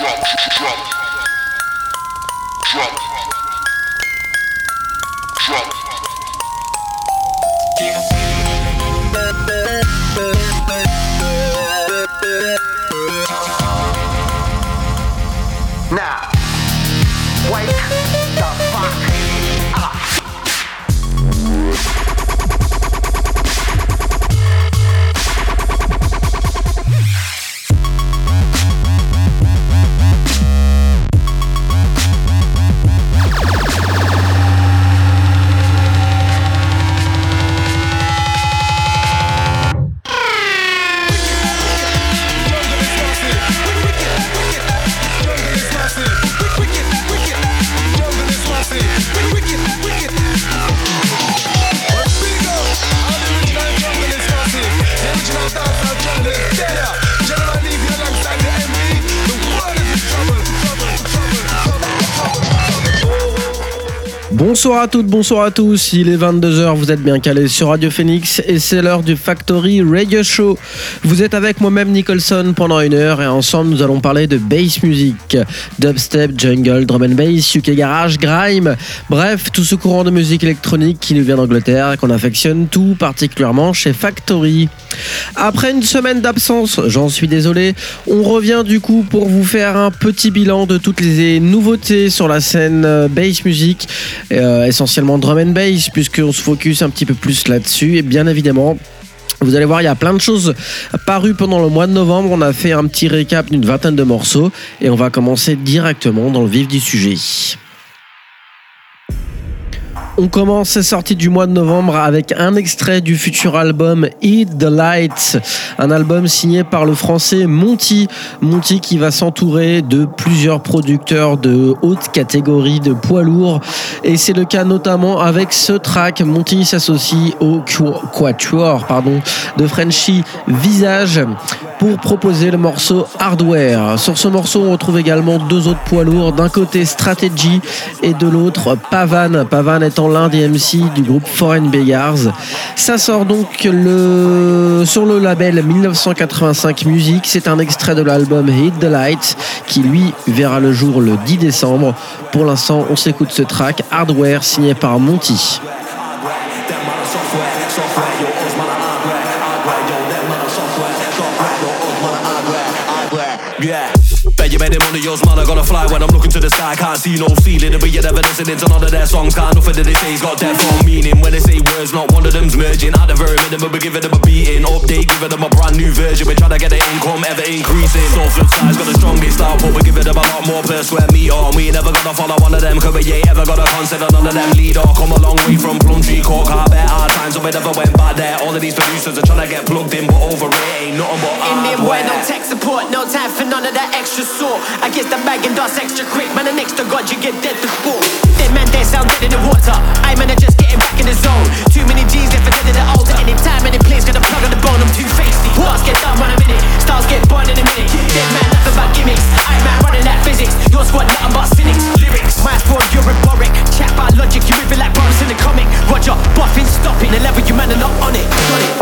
drop, drop, drop, drop. Now. Bonsoir à toutes, bonsoir à tous. Il est 22h, vous êtes bien calés sur Radio Phoenix et c'est l'heure du Factory Radio Show. Vous êtes avec moi-même Nicholson pendant une heure et ensemble nous allons parler de bass music, dubstep, jungle, drum and bass, UK garage, grime, bref, tout ce courant de musique électronique qui nous vient d'Angleterre et qu'on affectionne tout particulièrement chez Factory. Après une semaine d'absence, j'en suis désolé, on revient du coup pour vous faire un petit bilan de toutes les nouveautés sur la scène euh, bass music. Euh, essentiellement drum and bass, puisqu'on se focus un petit peu plus là-dessus. Et bien évidemment, vous allez voir, il y a plein de choses parues pendant le mois de novembre. On a fait un petit récap d'une vingtaine de morceaux et on va commencer directement dans le vif du sujet. On commence cette sortie du mois de novembre avec un extrait du futur album Eat the Lights, un album signé par le français Monty. Monty qui va s'entourer de plusieurs producteurs de haute catégorie de poids lourds. Et c'est le cas notamment avec ce track. Monty s'associe au Quatuor pardon, de Frenchy Visage pour proposer le morceau Hardware. Sur ce morceau, on retrouve également deux autres poids lourds. D'un côté Strategy et de l'autre Pavan. Pavan étant l'un des MC du groupe Foreign Beggars. Ça sort donc le, sur le label 1985 Music. C'est un extrait de l'album Hit the Light qui lui verra le jour le 10 décembre. Pour l'instant, on s'écoute ce track Hardware signé par Monty. Bet you made it money, yours man, I gotta fly when I'm looking to the sky. Can't see no ceiling, but you're never listening to none of their songs. Can't nothing that they say's got depth or meaning. When they say words, not one of them's merging. At the very minimum, we're giving them a beating. Update, giving them a brand new version. We're trying to get the income ever increasing. So flip side's got the strongest output, we're giving them a lot more per square meter. And we ain't never gonna follow one of them, cause we ain't ever gonna consider none of them leader. Come a long way from Plumtree Court, carpet, hard times, so we never went back there. All of these producers are trying to get plugged in, but over it ain't nothing but Indian boy, no tech support, no time for none of that extra sort. I guess the bag and dust extra quick, man. The next to God, you get dead to sport. Dead man, they sound dead in the water. I man, just getting back in the zone. Too many G's left for dead in the altar. Any time, any place, gonna plug on the bone. I'm too feisty. Bars get done by a minute, stars get born in a minute. Dead man, nothing but gimmicks. I man, running that physics. Your squad, nothing but cynics. Lyrics, my fraud, you're rhetoric. Chat about logic, you moving like brothers in the comic. Roger, buffing, stopping. The level you man are not on it. Got it.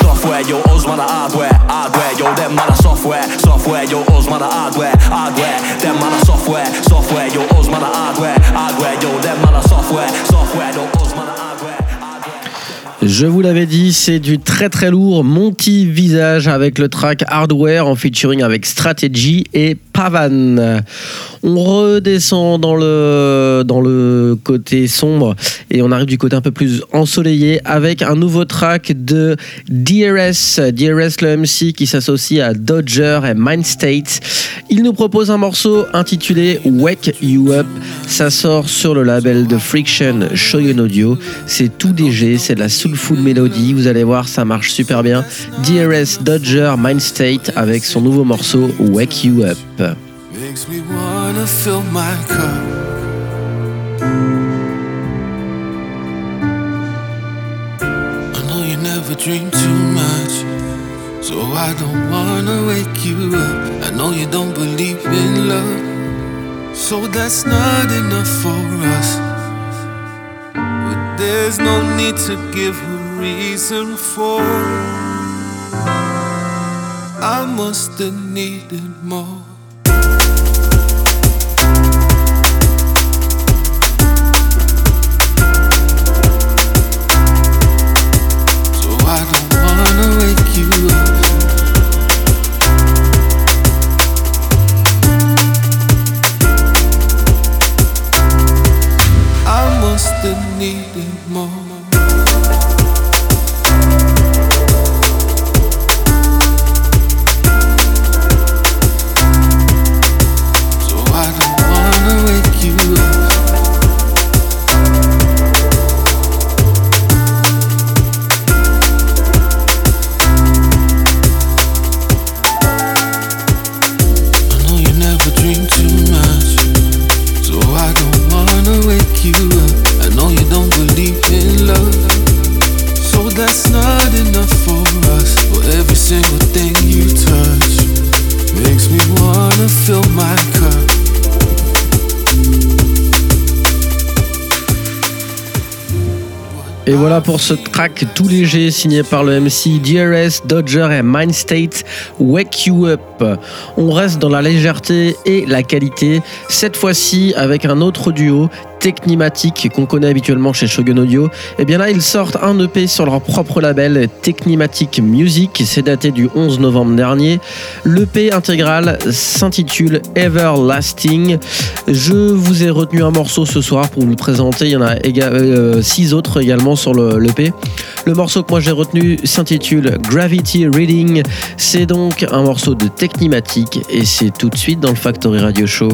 Software, yo, us man hardware, hardware, yo, them man software, software, yo, us man are hardware, hardware, them man are software, software, yo, us man are hardware, hardware, yo, them man are software, software, yo, us man are. Je vous l'avais dit, c'est du très très lourd Monty Visage avec le track Hardware en featuring avec Strategy et Pavan. On redescend dans le, côté sombre et on arrive du côté un peu plus ensoleillé avec un nouveau track de DRS, DRS le MC qui s'associe à Dodger et Mindstate. Il nous propose un morceau intitulé Wake You Up. Ça sort sur le label de Friction Shoyun Audio. C'est tout DG, c'est de la soulful melody. Vous allez voir, ça marche super bien. DRS Dodger Mindstate avec son nouveau morceau Wake You Up. Makes me wanna fill my cup. I know you never dream too much, so I don't wanna wake you up. I know you don't believe in love, so that's not enough for us. There's no need to give a reason for. I must have needed more. So I don't wanna wake you up. Voilà pour ce track tout léger signé par le MC DRS, Dodger et Mindstate, Wake You Up. On reste dans la légèreté et la qualité, cette fois-ci avec un autre duo, Technimatic qu'on connaît habituellement chez Shogun Audio, et eh bien là ils sortent un EP sur leur propre label Technimatic Music, c'est daté du 11 novembre dernier. L'EP intégral s'intitule Everlasting. Je vous ai retenu un morceau ce soir pour vous le présenter, il y en a 6 euh, six autres également sur l'EP. Le, le morceau que moi j'ai retenu s'intitule Gravity Reading, c'est donc un morceau de Technimatic et c'est tout de suite dans le Factory Radio Show.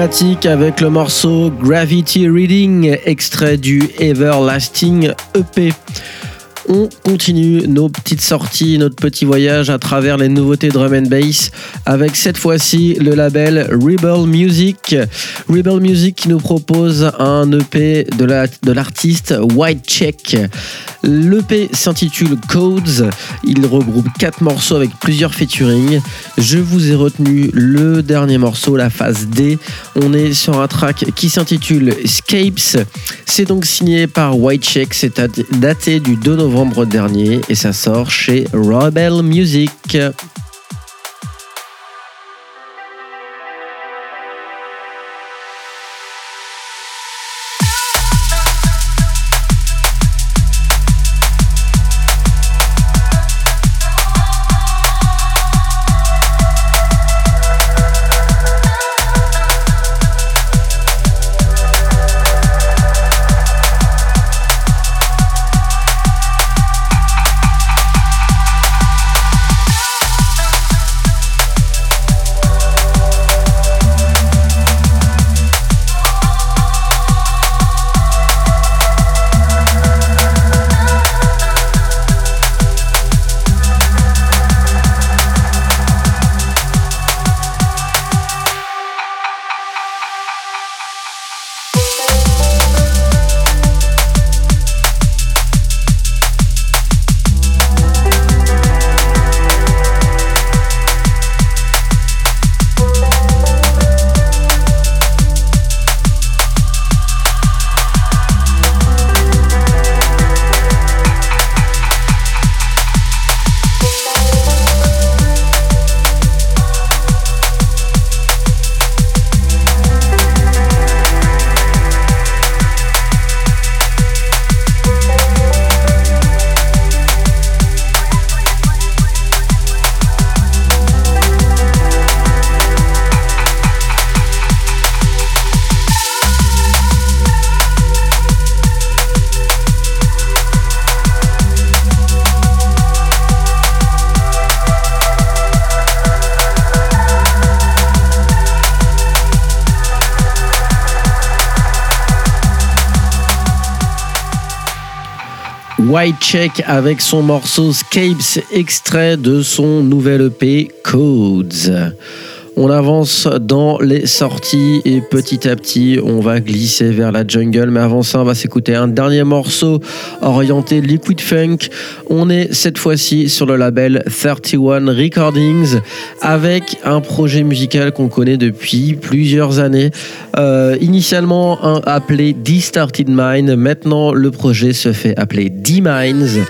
Avec le morceau Gravity Reading, extrait du Everlasting EP. On continue nos petites sorties, notre petit voyage à travers les nouveautés drum and bass avec cette fois-ci le label Rebel Music. Rebel Music qui nous propose un EP de l'artiste White Check. L'EP s'intitule Codes. Il regroupe quatre morceaux avec plusieurs featuring. Je vous ai retenu le dernier morceau, la phase D. On est sur un track qui s'intitule Escapes. C'est donc signé par White Check. C'est daté du 2 novembre dernier et ça sort chez Rebel Music. White Check avec son morceau Scapes, extrait de son nouvel EP Codes. On avance dans les sorties et petit à petit, on va glisser vers la jungle. Mais avant ça, on va s'écouter un dernier morceau orienté liquid funk. On est cette fois-ci sur le label 31 Recordings avec un projet musical qu'on connaît depuis plusieurs années. Euh, initialement appelé D-Started Mind. Maintenant, le projet se fait appeler D-Minds.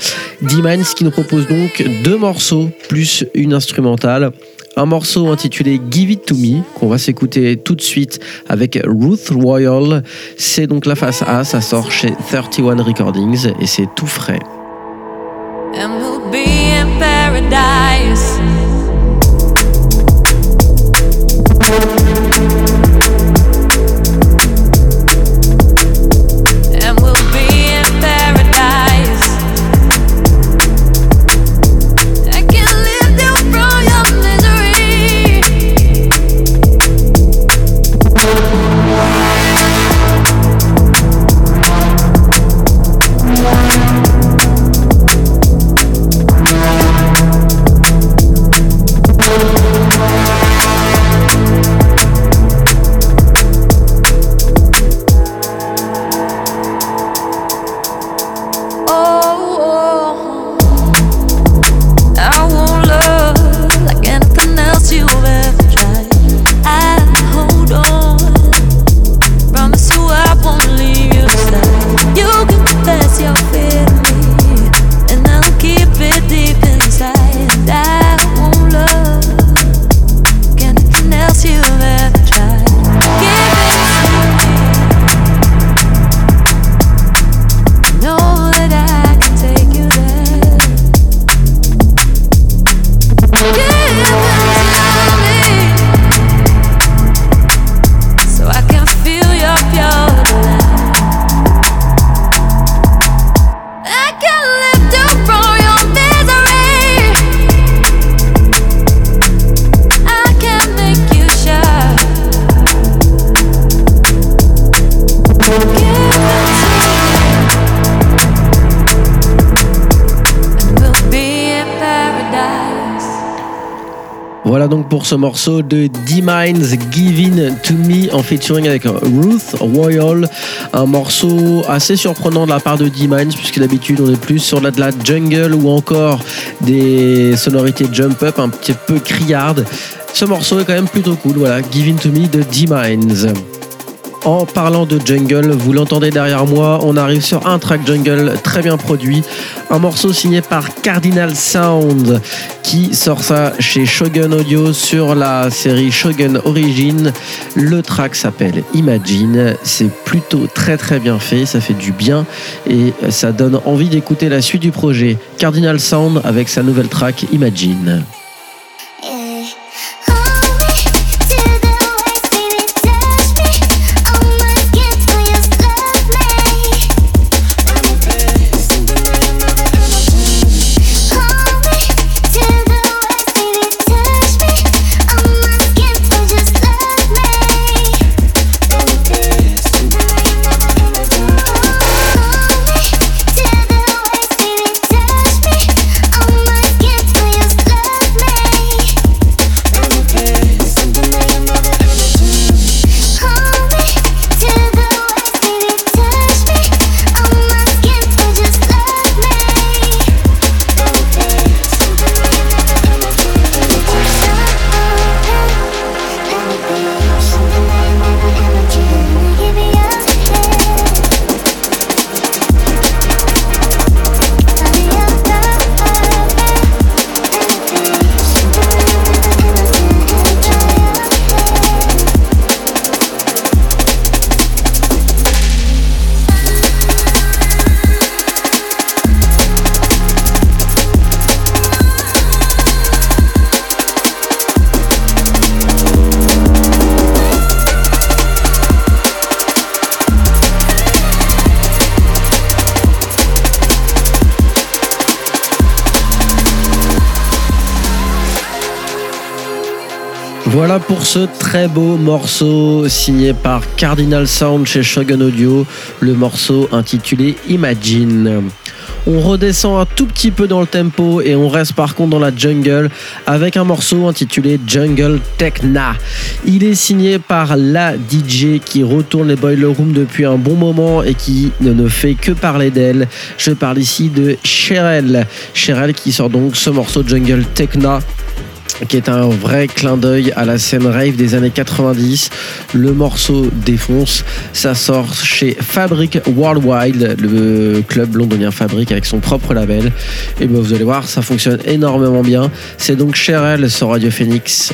D-Minds qui nous propose donc deux morceaux plus une instrumentale un morceau intitulé Give It To Me qu'on va s'écouter tout de suite avec Ruth Royal. C'est donc la face A, ça sort chez 31 Recordings et c'est tout frais. Pour ce morceau de D-Minds Giving to Me en featuring avec Ruth Royal. Un morceau assez surprenant de la part de D-Minds puisque d'habitude on est plus sur de la jungle ou encore des sonorités jump up un petit peu criardes. Ce morceau est quand même plutôt cool, voilà, Giving to Me de D-Minds. En parlant de jungle, vous l'entendez derrière moi, on arrive sur un track jungle très bien produit, un morceau signé par Cardinal Sound qui sort ça chez Shogun Audio sur la série Shogun Origin. Le track s'appelle Imagine, c'est plutôt très très bien fait, ça fait du bien et ça donne envie d'écouter la suite du projet. Cardinal Sound avec sa nouvelle track Imagine. Pour ce très beau morceau signé par Cardinal Sound chez Shogun Audio, le morceau intitulé Imagine. On redescend un tout petit peu dans le tempo et on reste par contre dans la jungle avec un morceau intitulé Jungle Techna. Il est signé par la DJ qui retourne les Boiler Room depuis un bon moment et qui ne fait que parler d'elle. Je parle ici de Cheryl. Cheryl qui sort donc ce morceau Jungle Techna qui est un vrai clin d'œil à la scène rave des années 90. Le morceau défonce, ça sort chez Fabric Worldwide, le club londonien Fabric avec son propre label. Et ben vous allez voir, ça fonctionne énormément bien. C'est donc Cheryl sur Radio Phoenix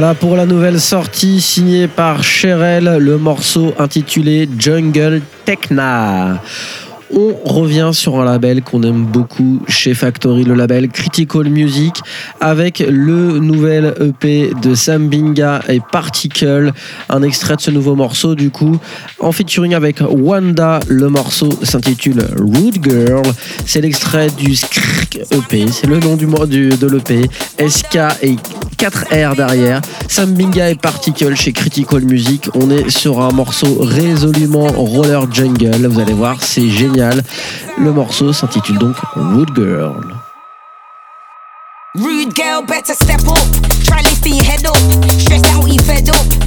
Voilà pour la nouvelle sortie signée par Cheryl, le morceau intitulé Jungle Techna. On revient sur un label qu'on aime beaucoup chez Factory, le label Critical Music, avec le nouvel EP de Sam Binga et Particle, un extrait de ce nouveau morceau du coup, en featuring avec Wanda. Le morceau s'intitule Rude Girl. C'est l'extrait du Skrk EP, c'est le nom du, du de l'EP. SK et 4R derrière. Sam Binga et Particle chez Critical Music. On est sur un morceau résolument roller jungle. Vous allez voir, c'est génial. Le morceau s'intitule donc Rude Girl. Rude girl, better step up. Try your head up.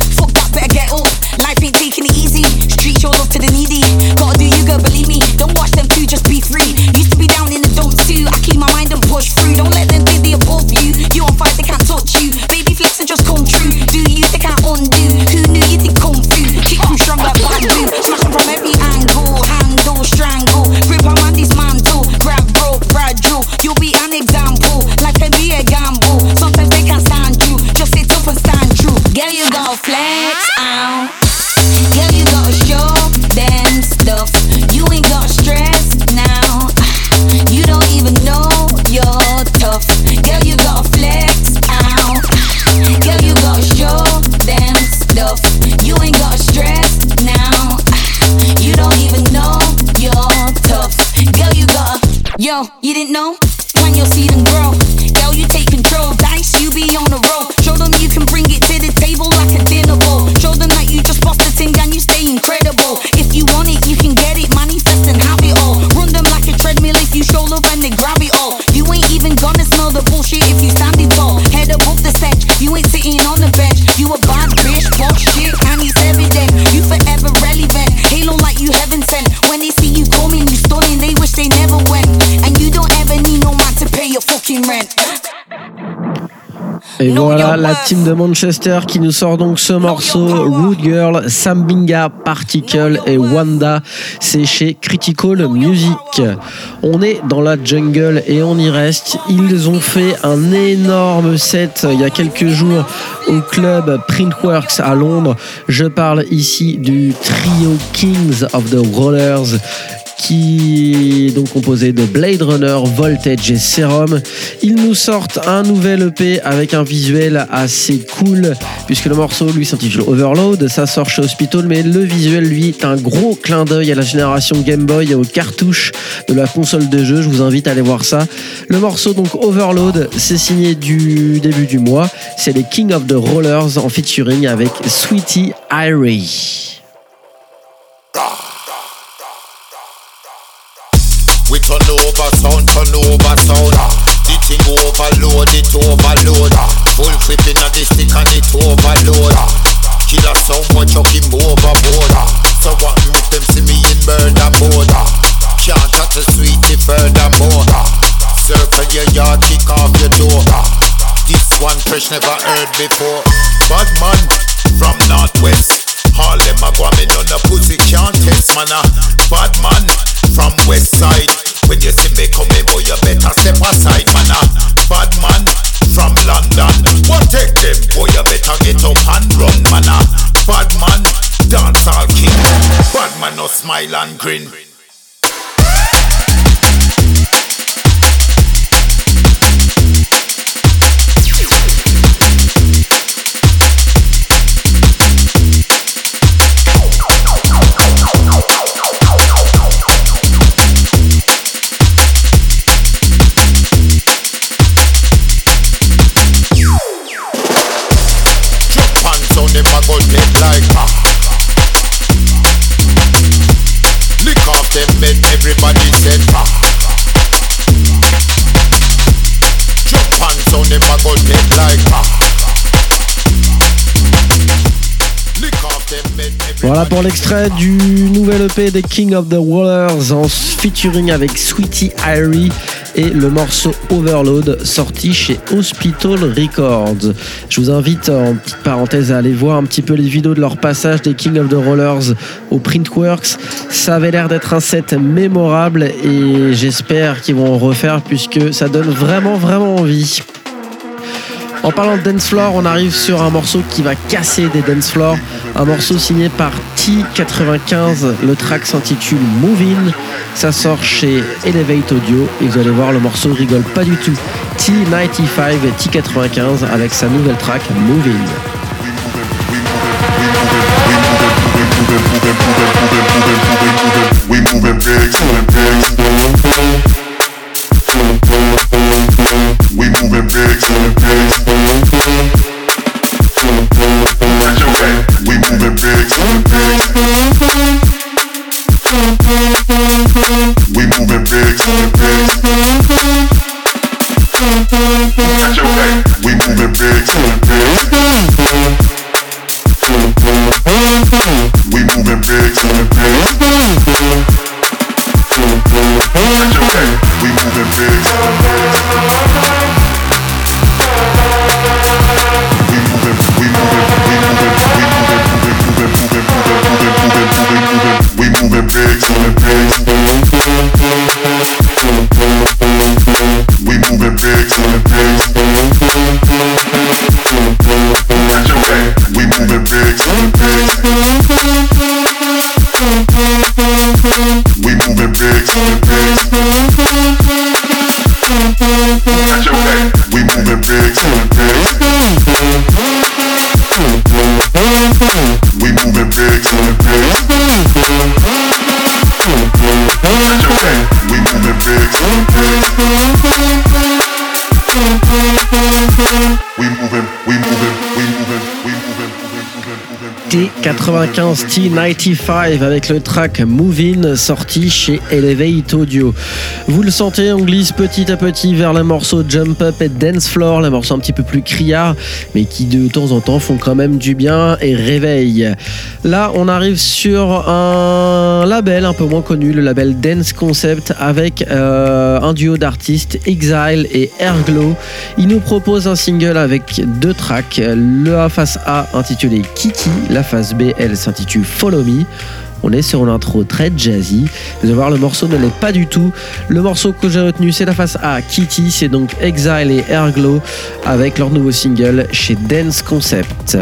Ain't taking it easy. Street your love to the needy. Gotta do you, girl, believe me. Don't watch them two, just be free. Used to be down in the dumps too. I keep my mind and push through. Don't let them think they above you. You on fire, they can't touch you. Baby flex and just come true. Do you, they can't undo. Who knew you think come through? Kick them strong like bamboo. Smash them from every angle. Handle, strangle. Grip on man, dismantle. Grab rope, fragile. You'll be an example. Life can be a gamble. Sometimes they can't stand you. Just sit up and stand true. Girl, you gotta flex you didn't know? Et voilà la team de Manchester qui nous sort donc ce morceau Rude Girl, Sambinga, Particle et Wanda. C'est chez Critical Music. On est dans la jungle et on y reste. Ils ont fait un énorme set il y a quelques jours au club Printworks à Londres. Je parle ici du trio Kings of the Rollers qui est donc composé de Blade Runner, Voltage et Serum. Ils nous sortent un nouvel EP avec un visuel assez cool, puisque le morceau lui s'intitule Overload, ça sort chez Hospital, mais le visuel lui est un gros clin d'œil à la génération Game Boy et aux cartouches de la console de jeu. Je vous invite à aller voir ça. Le morceau donc Overload, c'est signé du début du mois. C'est les King of the Rollers en featuring avec Sweetie Irie. Sound, turn over sound. The thing overload, it overload. Full flipping on the stick and it overload. Killer so much, you him overboard. So what make them see me in murder mode? Can't touch the sweetie furthermore. Circle your yard, kick off your door. This one fresh never heard before. Bad man from northwest. All them a go me on the pussy can't test man a bad man from west side. When you see me coming, boy, you better step aside man a bad man from London. What take them, boy, you better get up and run man a bad man dance all king. Bad man no smile and grin. Voilà pour l'extrait du nouvel EP des King of the Rollers en featuring avec Sweetie Irie et le morceau Overload sorti chez Hospital Records. Je vous invite en petite parenthèse à aller voir un petit peu les vidéos de leur passage des King of the Rollers au Printworks. Ça avait l'air d'être un set mémorable et j'espère qu'ils vont en refaire puisque ça donne vraiment vraiment envie. En parlant de dance floor, on arrive sur un morceau qui va casser des dance floors. Un morceau signé par T95. Le track s'intitule Movin. Ça sort chez Elevate Audio. Et vous allez voir, le morceau rigole pas du tout. T95 et T95 avec sa nouvelle track moving big. T95 T95 avec le track Movin sorti chez Elevate Audio. Vous le sentez, on glisse petit à petit vers les morceaux Jump Up et Dance Floor, les morceaux un petit peu plus criards, mais qui de temps en temps font quand même du bien et réveillent. Là, on arrive sur un label un peu moins connu, le label Dance Concept, avec euh, un duo d'artistes, Exile et Airglow. Il nous propose un single avec deux tracks, le face A intitulé Kiki, la face B, elle s'intitule Follow Me. On est sur une intro très jazzy. Vous allez voir, le morceau ne l'est pas du tout. Le morceau que j'ai retenu, c'est la face A, Kitty. C'est donc Exile et Airglow avec leur nouveau single chez Dance Concept.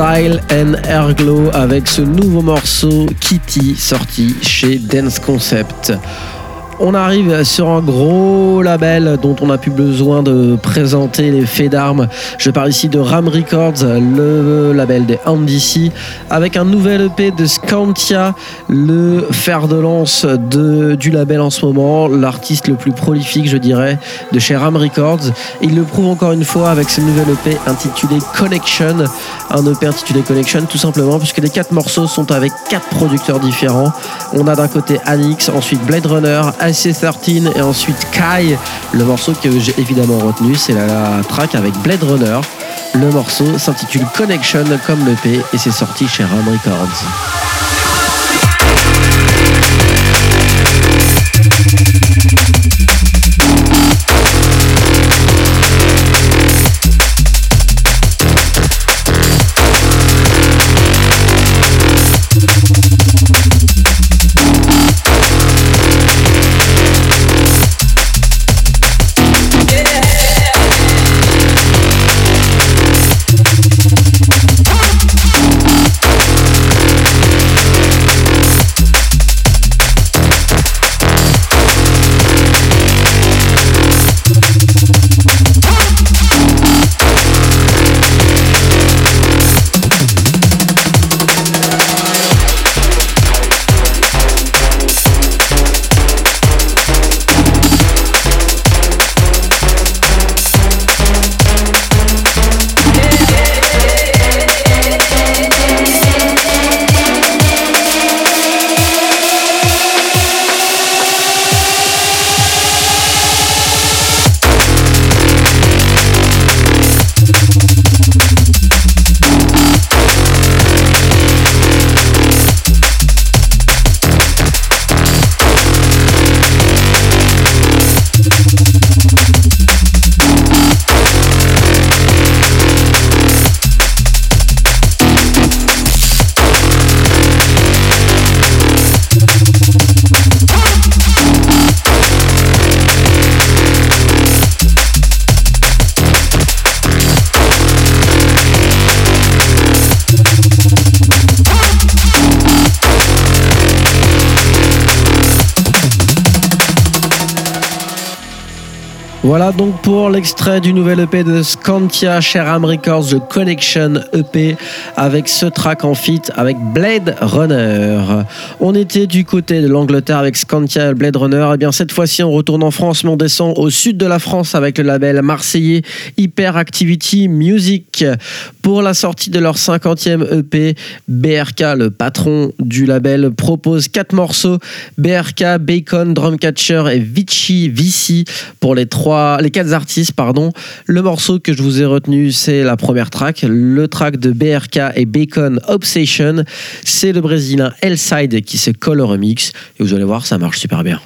Exile and Airglow avec ce nouveau morceau Kitty sorti chez Dance Concept. On arrive sur un gros label dont on n'a plus besoin de présenter les faits d'armes. Je parle ici de Ram Records, le label des NDC, avec un nouvel EP de Scantia, le fer de lance du label en ce moment, l'artiste le plus prolifique, je dirais, de chez Ram Records. Il le prouve encore une fois avec ce nouvel EP intitulé Connection. Un EP intitulé Connection, tout simplement, puisque les quatre morceaux sont avec quatre producteurs différents. On a d'un côté Anix, ensuite Blade Runner, IC13 et ensuite Kai. Le morceau que j'ai évidemment retenu, c'est la, track avec Blade Runner. Le morceau s'intitule Connection comme le P et c'est sorti chez Ram Records. Voilà donc pour l'extrait du nouvel EP de Scantia, Sheram Records, The Connection EP, avec ce track en feat avec Blade Runner. On était du côté de l'Angleterre avec Scantia Blade Runner. Et eh bien cette fois-ci, on retourne en France, mais on descend au sud de la France avec le label marseillais Hyper Activity Music. Pour la sortie de leur 50e EP, BRK, le patron du label, propose quatre morceaux BRK, Bacon, Drumcatcher et Vichy Vici pour les trois les quatre artistes, pardon. Le morceau que je vous ai retenu, c'est la première track, le track de BRK et Bacon Obsession. C'est le brésilien Elside qui se colle au remix. Et vous allez voir, ça marche super bien.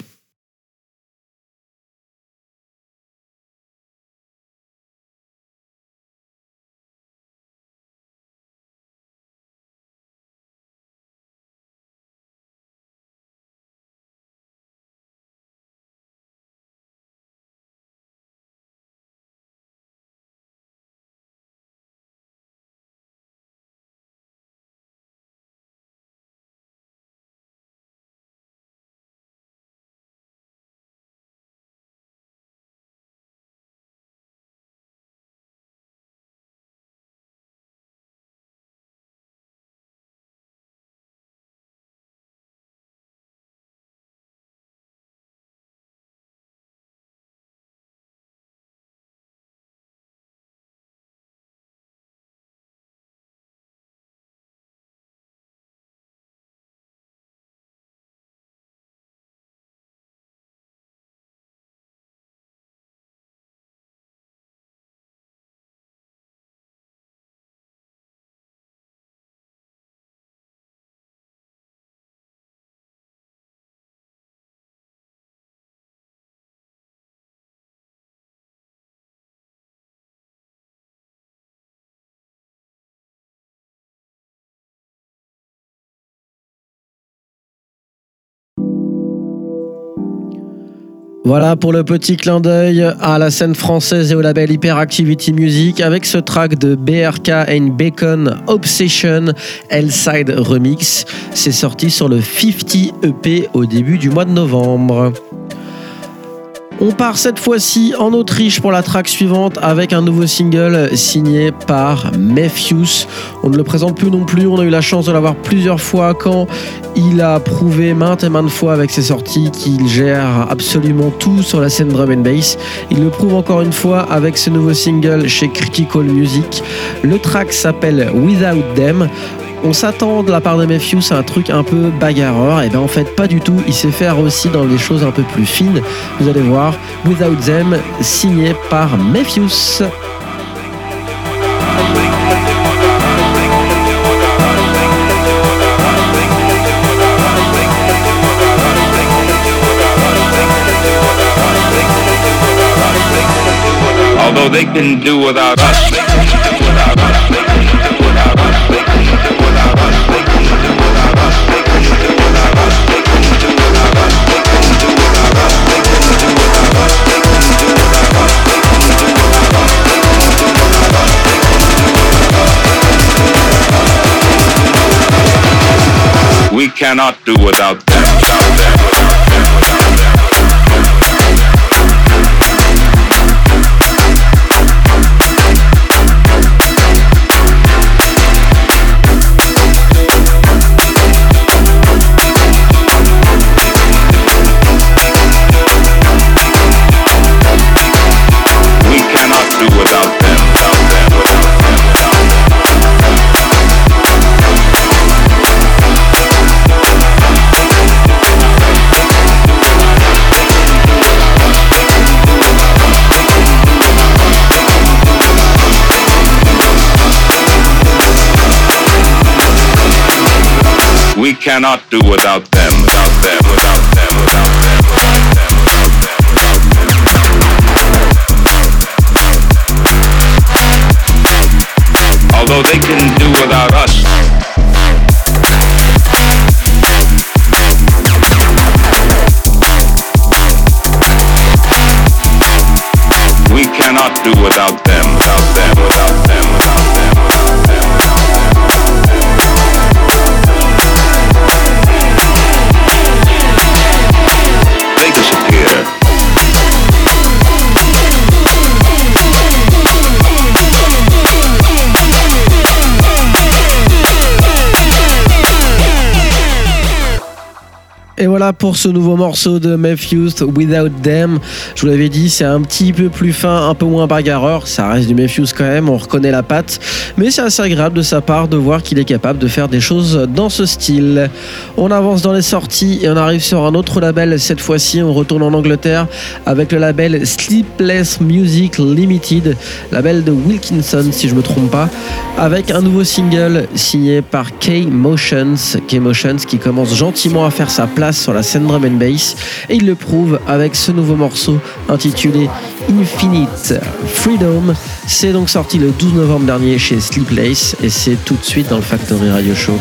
Voilà pour le petit clin d'œil à la scène française et au label Hyperactivity Music avec ce track de BRK and Bacon Obsession L-Side Remix. C'est sorti sur le 50 EP au début du mois de novembre. On part cette fois-ci en Autriche pour la track suivante avec un nouveau single signé par Mephius. On ne le présente plus non plus, on a eu la chance de l'avoir plusieurs fois quand il a prouvé maintes et maintes fois avec ses sorties qu'il gère absolument tout sur la scène drum and bass. Il le prouve encore une fois avec ce nouveau single chez Critical Music. Le track s'appelle Without Them on s'attend de la part de Mephius à un truc un peu bagarreur, et bien en fait pas du tout, il sait faire aussi dans des choses un peu plus fines. Vous allez voir, Without Them, signé par us, cannot do without We cannot do without them, without them, without them, without them, without them. Although they can do without us. We cannot do without Pour ce nouveau morceau de Matthews Without Them. Je vous l'avais dit, c'est un petit peu plus fin, un peu moins bagarreur. Ça reste du Matthews quand même, on reconnaît la patte. Mais c'est assez agréable de sa part de voir qu'il est capable de faire des choses dans ce style. On avance dans les sorties et on arrive sur un autre label. Cette fois-ci, on retourne en Angleterre avec le label Sleepless Music Limited, label de Wilkinson si je me trompe pas, avec un nouveau single signé par K-Motions. K-Motions qui commence gentiment à faire sa place sur la scène drum and bass et il le prouve avec ce nouveau morceau intitulé Infinite Freedom. C'est donc sorti le 12 novembre dernier chez Sleepless et c'est tout de suite dans le Factory Radio Show.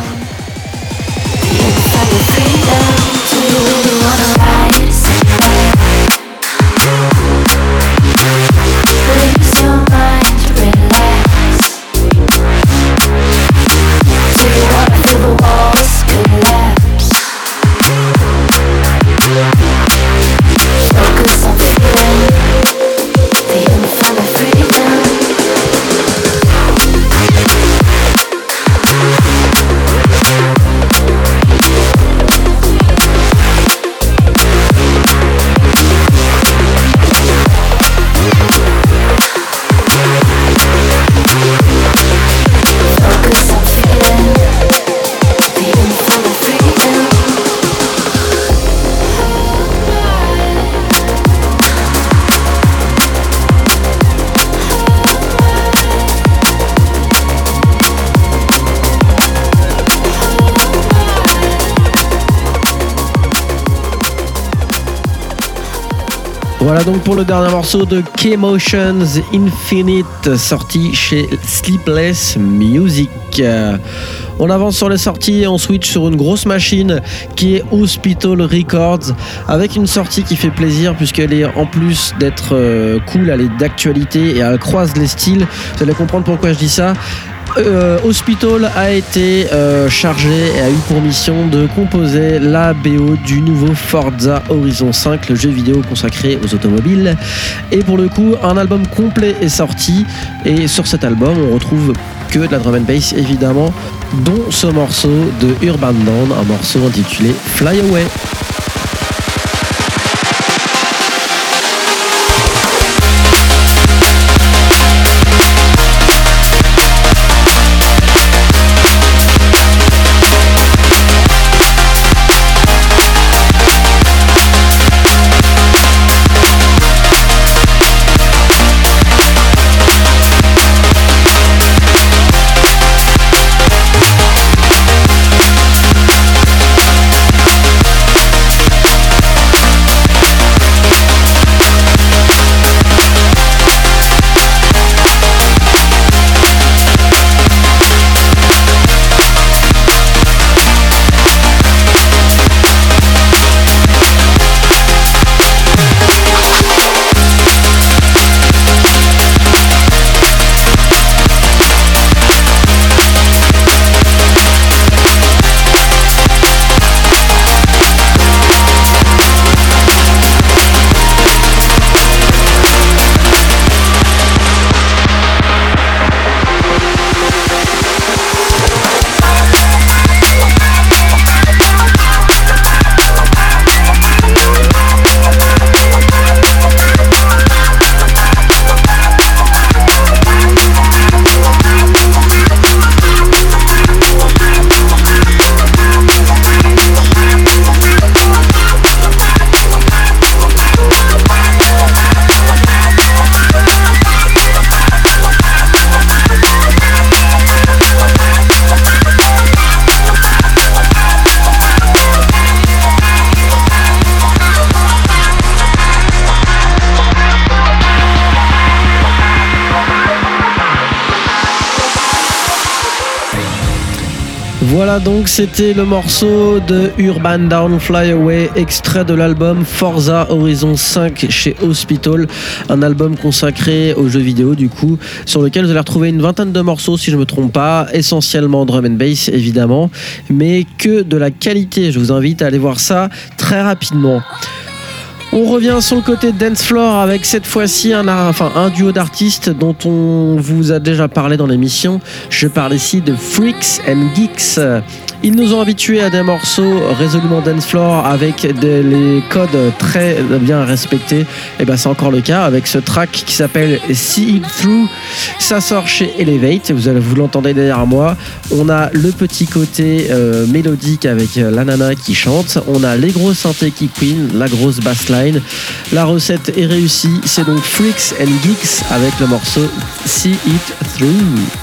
Donc pour le dernier morceau de K-Motions Infinite, sorti chez Sleepless Music. Euh, On avance sur les sorties et on switch sur une grosse machine qui est Hospital Records, avec une sortie qui fait plaisir puisqu'elle est en plus d'être euh, cool, elle est d'actualité et elle croise les styles. Vous allez comprendre pourquoi je dis ça. Euh, Hospital a été euh, chargé et a eu pour mission de composer la BO du nouveau Forza Horizon 5, le jeu vidéo consacré aux automobiles. Et pour le coup, un album complet est sorti. Et sur cet album, on retrouve que de la drum and bass évidemment, dont ce morceau de Urban Dawn, un morceau intitulé Fly Away. Voilà donc c'était le morceau de Urban Down Fly Away, extrait de l'album Forza Horizon 5 chez Hospital, un album consacré aux jeux vidéo du coup, sur lequel vous allez retrouver une vingtaine de morceaux si je me trompe pas, essentiellement drum and bass évidemment, mais que de la qualité. Je vous invite à aller voir ça très rapidement. On revient sur le côté dance floor avec cette fois-ci un, enfin, un duo d'artistes dont on vous a déjà parlé dans l'émission. Je parle ici de Freaks and Geeks. Ils nous ont habitués à des morceaux résolument dance floor avec des, les codes très bien respectés. Et ben c'est encore le cas avec ce track qui s'appelle See It Through. Ça sort chez Elevate. Vous vous l'entendez derrière moi. On a le petit côté euh, mélodique avec euh, la nana qui chante. On a les grosses synthés qui queen, la grosse bassline. La recette est réussie. C'est donc Freaks and Geeks avec le morceau See It Through.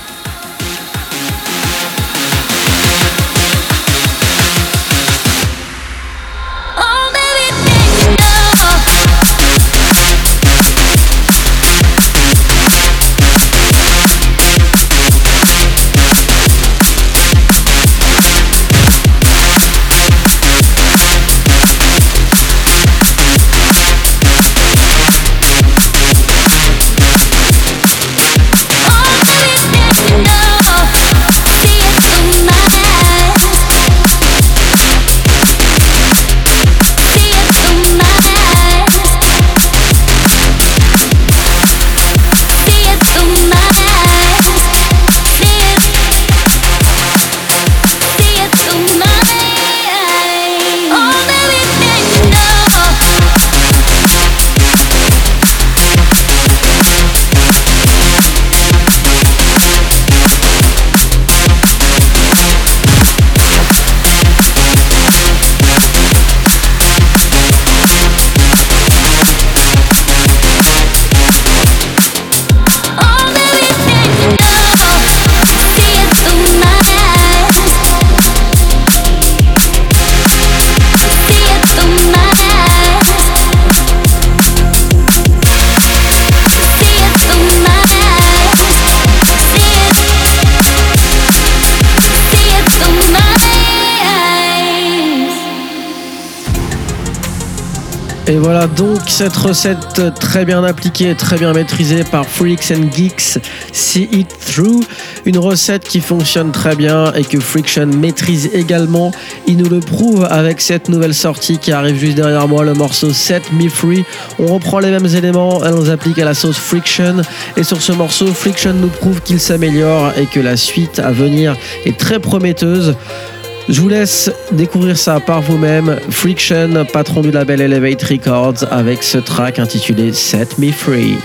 Voilà donc cette recette très bien appliquée, très bien maîtrisée par Freaks and Geeks, See It Through. Une recette qui fonctionne très bien et que Friction maîtrise également. Il nous le prouve avec cette nouvelle sortie qui arrive juste derrière moi, le morceau Set Me Free. On reprend les mêmes éléments, elle nous applique à la sauce Friction. Et sur ce morceau, Friction nous prouve qu'il s'améliore et que la suite à venir est très prometteuse. Je vous laisse découvrir ça par vous-même. Friction, patron du label Elevate Records, avec ce track intitulé Set Me Free.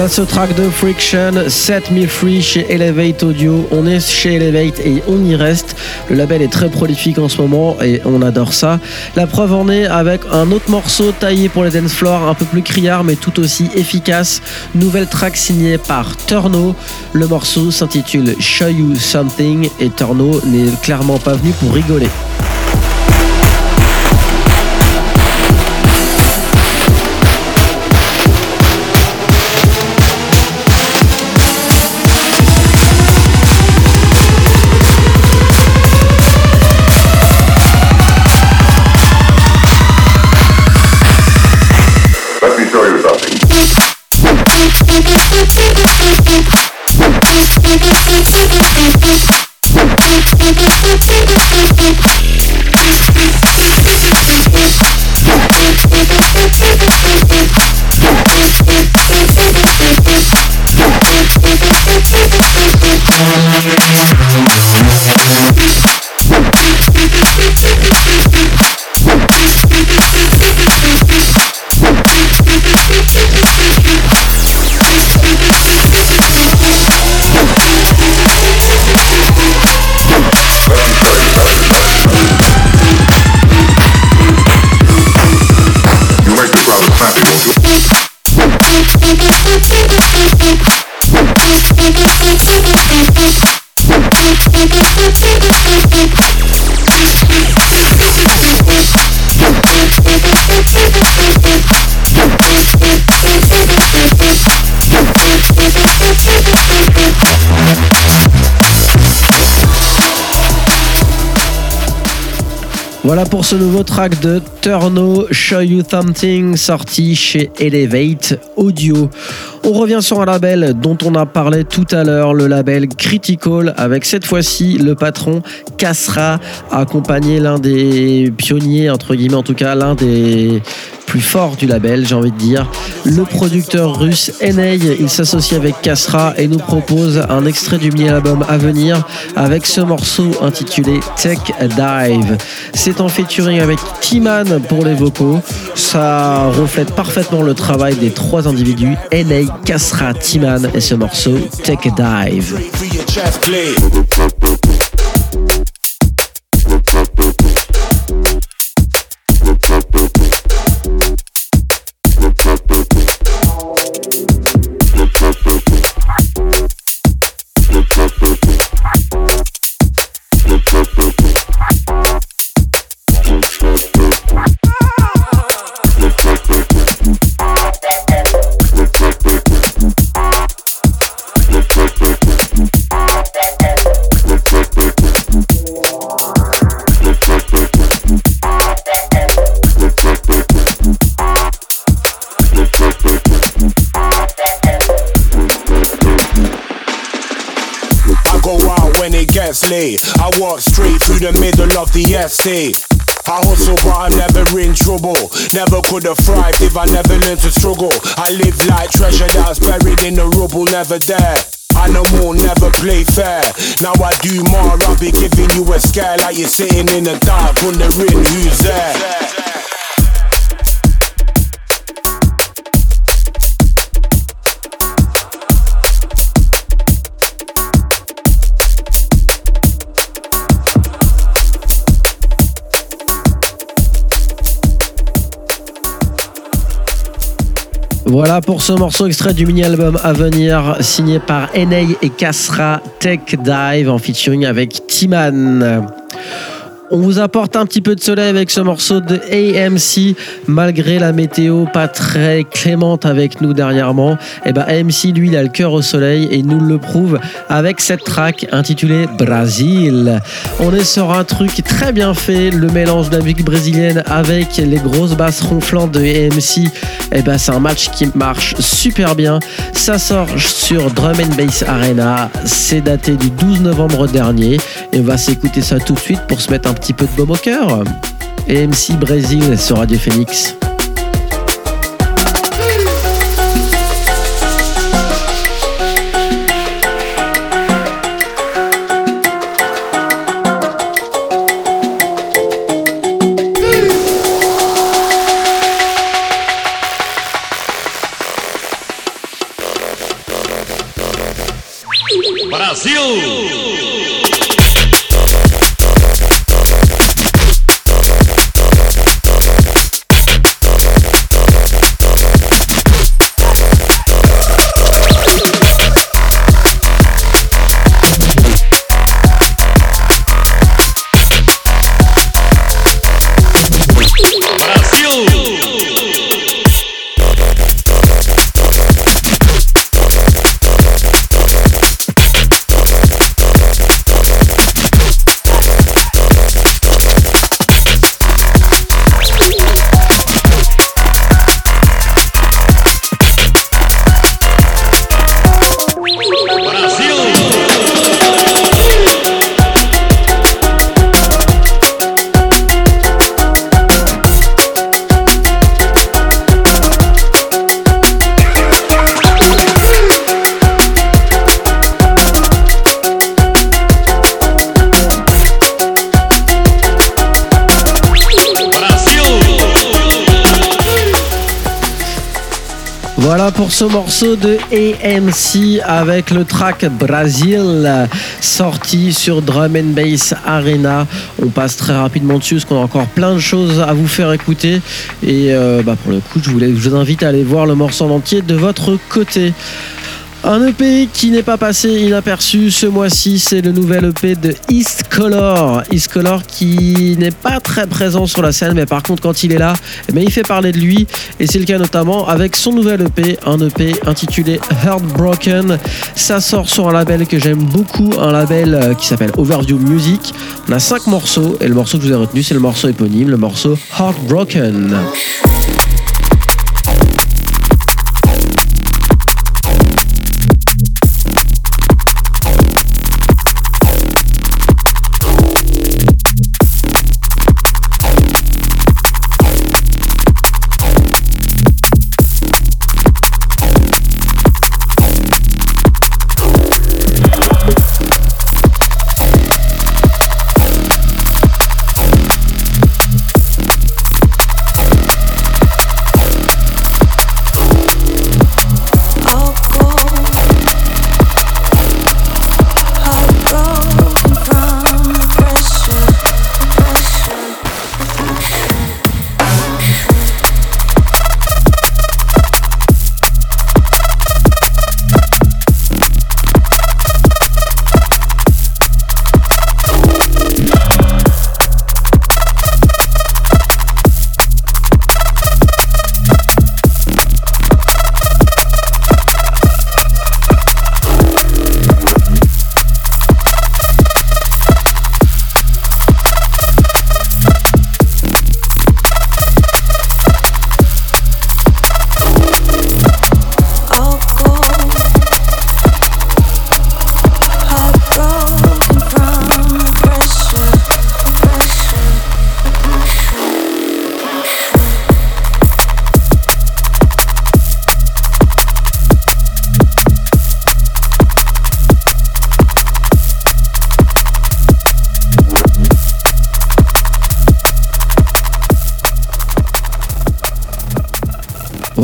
Voilà ce track de Friction, Set Me Free chez Elevate Audio. On est chez Elevate et on y reste. Le label est très prolifique en ce moment et on adore ça. La preuve en est avec un autre morceau taillé pour les dance floors, un peu plus criard mais tout aussi efficace. Nouvelle track signée par Turno. Le morceau s'intitule Show You Something et Turno n'est clairement pas venu pour rigoler. Voilà pour ce nouveau track de Turno Show You Something sorti chez Elevate Audio. On revient sur un label dont on a parlé tout à l'heure, le label Critical, avec cette fois-ci le patron Kasra, accompagné l'un des pionniers, entre guillemets en tout cas, l'un des plus du label, j'ai envie de dire. Le producteur russe Enei, il s'associe avec Kasra et nous propose un extrait du mini-album à venir avec ce morceau intitulé Tech Dive. C'est en featuring avec Timan pour les vocaux. Ça reflète parfaitement le travail des trois individus, Enei, Kasra, Timan et ce morceau Tech Dive. I hustle, but I'm never in trouble. Never could have thrived if I never learned to struggle. I live like treasure that's buried in the rubble, never there. Animal never play fair. Now I do more, I'll be giving you a scare like you're sitting in the dark, wondering who's there. Voilà pour ce morceau extrait du mini-album à venir signé par Enei et Kasra Tech Dive en featuring avec Timan. On vous apporte un petit peu de soleil avec ce morceau de AMC, malgré la météo pas très clémente avec nous dernièrement. Et ben AMC, lui, il a le cœur au soleil et nous le prouve avec cette track intitulée Brasil. On est sur un truc très bien fait, le mélange de la musique brésilienne avec les grosses basses ronflantes de AMC. Et ben c'est un match qui marche super bien. Ça sort sur Drum and Bass Arena. C'est daté du 12 novembre dernier et on va s'écouter ça tout de suite pour se mettre un petit peu de baume au cœur. AMC Brésil sur Radio Phoenix. AMC avec le track Brazil sorti sur Drum and Bass Arena. On passe très rapidement dessus parce qu'on a encore plein de choses à vous faire écouter. Et euh, bah, pour le coup, je, je vous invite à aller voir le morceau en entier de votre côté. Un EP qui n'est pas passé inaperçu ce mois-ci, c'est le nouvel EP de East Color. East Color qui n'est pas très présent sur la scène, mais par contre quand il est là, eh bien, il fait parler de lui. Et c'est le cas notamment avec son nouvel EP, un EP intitulé Heartbroken. Ça sort sur un label que j'aime beaucoup, un label euh, qui s'appelle Overview Music. On a cinq morceaux et le morceau que je vous ai retenu, c'est le morceau éponyme, le morceau Heartbroken.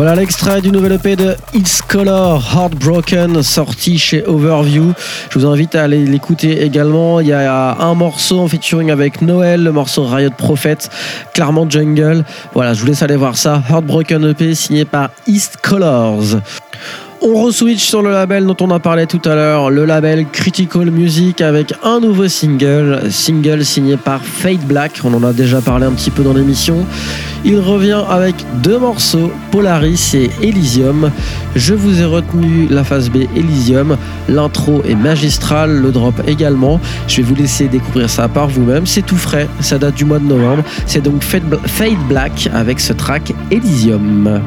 Voilà l'extrait du nouvel EP de It's Color Heartbroken sorti chez Overview. Je vous invite à aller l'écouter également. Il y a un morceau en featuring avec Noël, le morceau Riot Prophet, clairement Jungle. Voilà, je vous laisse aller voir ça. Heartbroken EP signé par East Colors. On re-switch sur le label dont on a parlé tout à l'heure, le label Critical Music avec un nouveau single, single signé par Fade Black, on en a déjà parlé un petit peu dans l'émission. Il revient avec deux morceaux, Polaris et Elysium. Je vous ai retenu la phase B Elysium, l'intro est magistral, le drop également. Je vais vous laisser découvrir ça par vous-même, c'est tout frais, ça date du mois de novembre. C'est donc Fade Black avec ce track Elysium.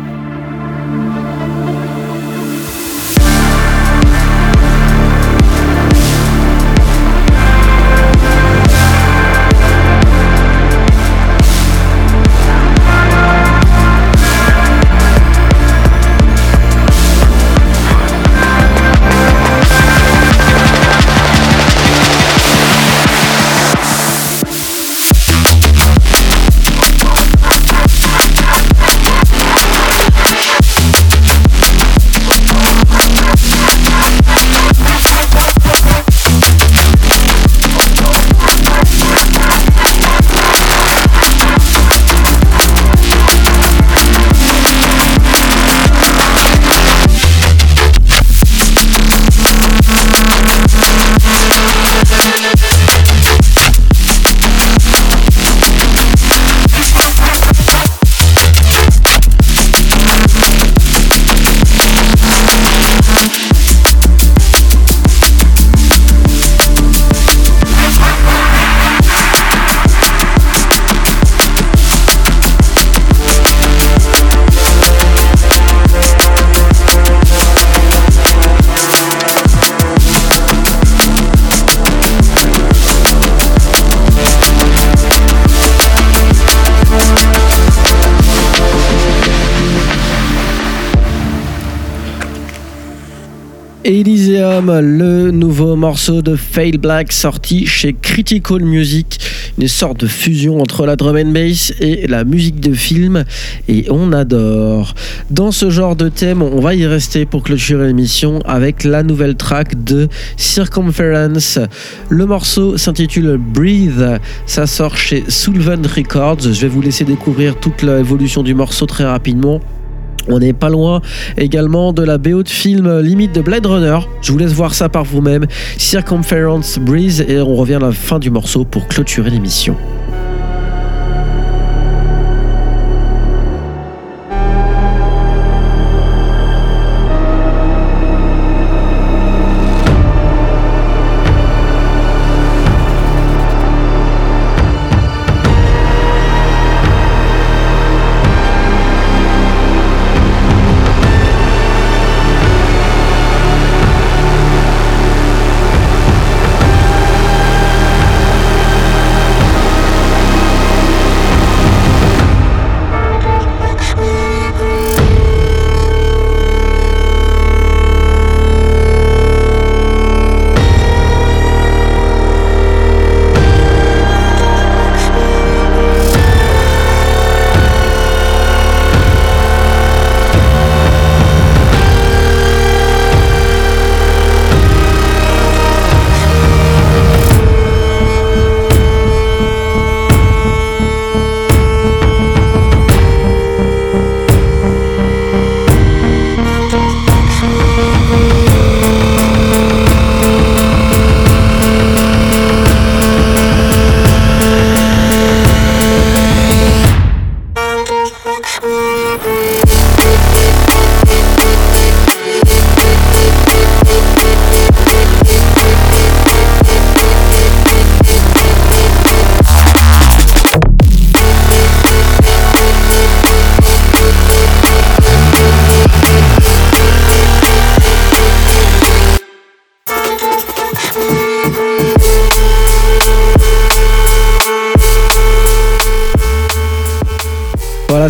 Le nouveau morceau de Fail Black sorti chez Critical Music, une sorte de fusion entre la drum and bass et la musique de film et on adore. Dans ce genre de thème, on va y rester pour clôturer l'émission avec la nouvelle track de Circumference. Le morceau s'intitule Breathe, ça sort chez Sullivan Records. Je vais vous laisser découvrir toute l'évolution du morceau très rapidement. On n'est pas loin également de la BO de film limite de Blade Runner. Je vous laisse voir ça par vous-même. Circumference Breeze et on revient à la fin du morceau pour clôturer l'émission.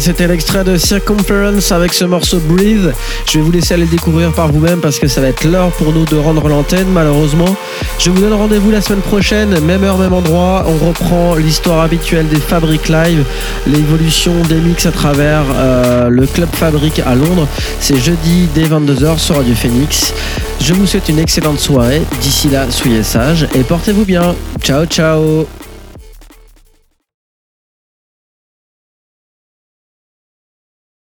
C'était l'extrait de Circumference avec ce morceau Breathe. Je vais vous laisser aller le découvrir par vous-même parce que ça va être l'heure pour nous de rendre l'antenne, malheureusement. Je vous donne rendez-vous la semaine prochaine, même heure, même endroit. On reprend l'histoire habituelle des Fabric Live, l'évolution des mix à travers euh, le Club Fabric à Londres. C'est jeudi dès 22h sur Radio Phoenix. Je vous souhaite une excellente soirée. D'ici là, soyez sages et portez-vous bien. Ciao, ciao